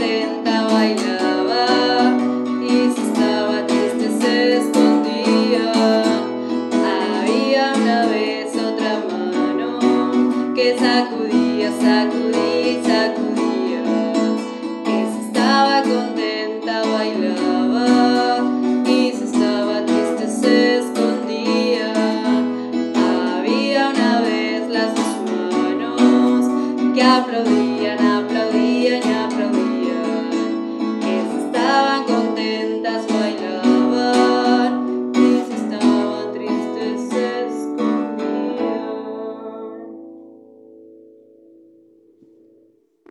contenta bailaba y si estaba triste se escondía. Había una vez otra mano que sacudía, sacudía sacudía. Que si estaba contenta bailaba y si estaba triste se escondía. Había una vez las dos manos que aplaudían.